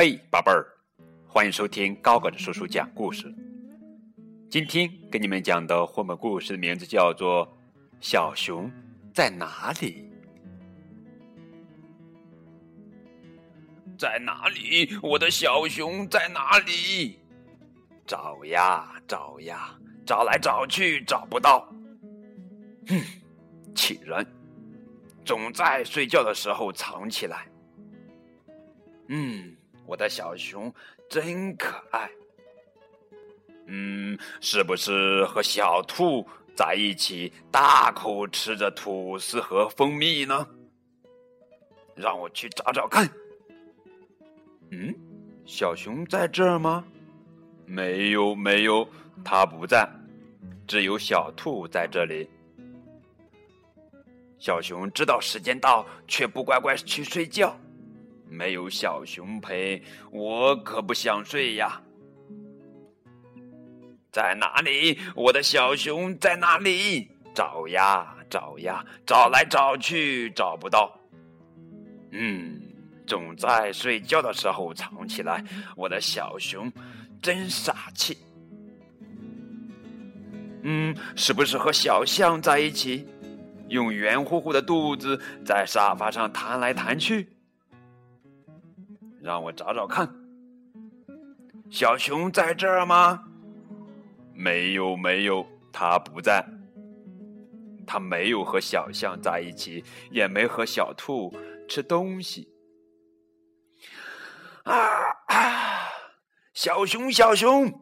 嘿，宝贝儿，欢迎收听高个子叔叔讲故事。今天给你们讲的绘本故事的名字叫做《小熊在哪里》。在哪里？我的小熊在哪里？找呀找呀，找来找去找不到。哼，气人！总在睡觉的时候藏起来。嗯。我的小熊真可爱。嗯，是不是和小兔在一起大口吃着吐司和蜂蜜呢？让我去找找看。嗯，小熊在这儿吗？没有，没有，它不在，只有小兔在这里。小熊知道时间到，却不乖乖去睡觉。没有小熊陪，我可不想睡呀。在哪里？我的小熊在哪里？找呀找呀，找来找去找不到。嗯，总在睡觉的时候藏起来。我的小熊真傻气。嗯，是不是和小象在一起，用圆乎乎的肚子在沙发上弹来弹去？让我找找看，小熊在这儿吗？没有，没有，它不在。它没有和小象在一起，也没和小兔吃东西。啊啊！小熊，小熊，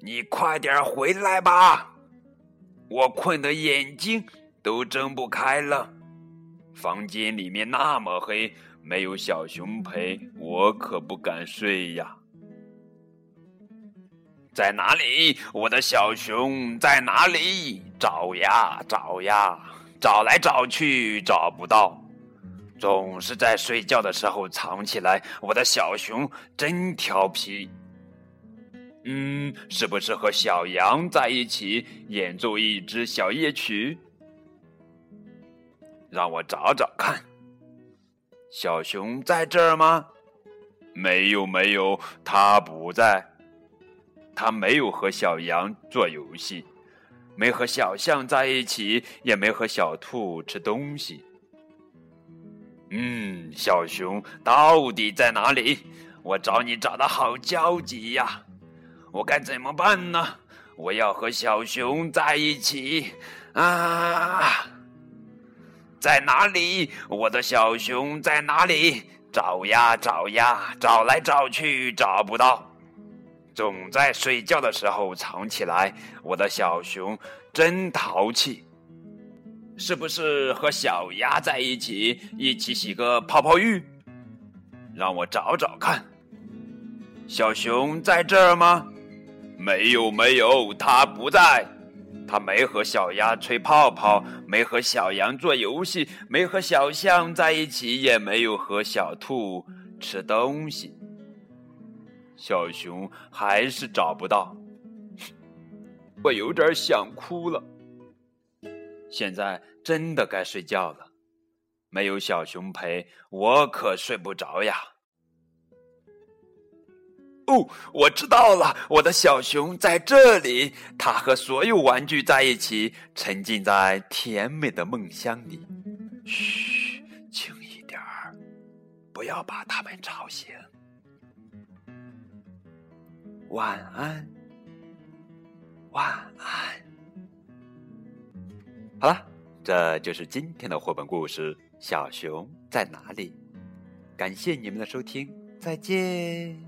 你快点回来吧！我困得眼睛都睁不开了，房间里面那么黑。没有小熊陪，我可不敢睡呀。在哪里？我的小熊在哪里？找呀找呀，找来找去找不到，总是在睡觉的时候藏起来。我的小熊真调皮。嗯，是不是和小羊在一起演奏一支小夜曲？让我找找看。小熊在这儿吗？没有，没有，他不在。他没有和小羊做游戏，没和小象在一起，也没和小兔吃东西。嗯，小熊到底在哪里？我找你找的好焦急呀！我该怎么办呢？我要和小熊在一起啊！在哪里？我的小熊在哪里？找呀找呀，找来找去找不到，总在睡觉的时候藏起来。我的小熊真淘气，是不是和小鸭在一起，一起洗个泡泡浴？让我找找看，小熊在这儿吗？没有没有，它不在。他没和小鸭吹泡泡，没和小羊做游戏，没和小象在一起，也没有和小兔吃东西。小熊还是找不到，我有点想哭了。现在真的该睡觉了，没有小熊陪，我可睡不着呀。哦，我知道了，我的小熊在这里，它和所有玩具在一起，沉浸在甜美的梦乡里。嘘，轻一点儿，不要把它们吵醒。晚安，晚安。好了，这就是今天的绘本故事《小熊在哪里》。感谢你们的收听，再见。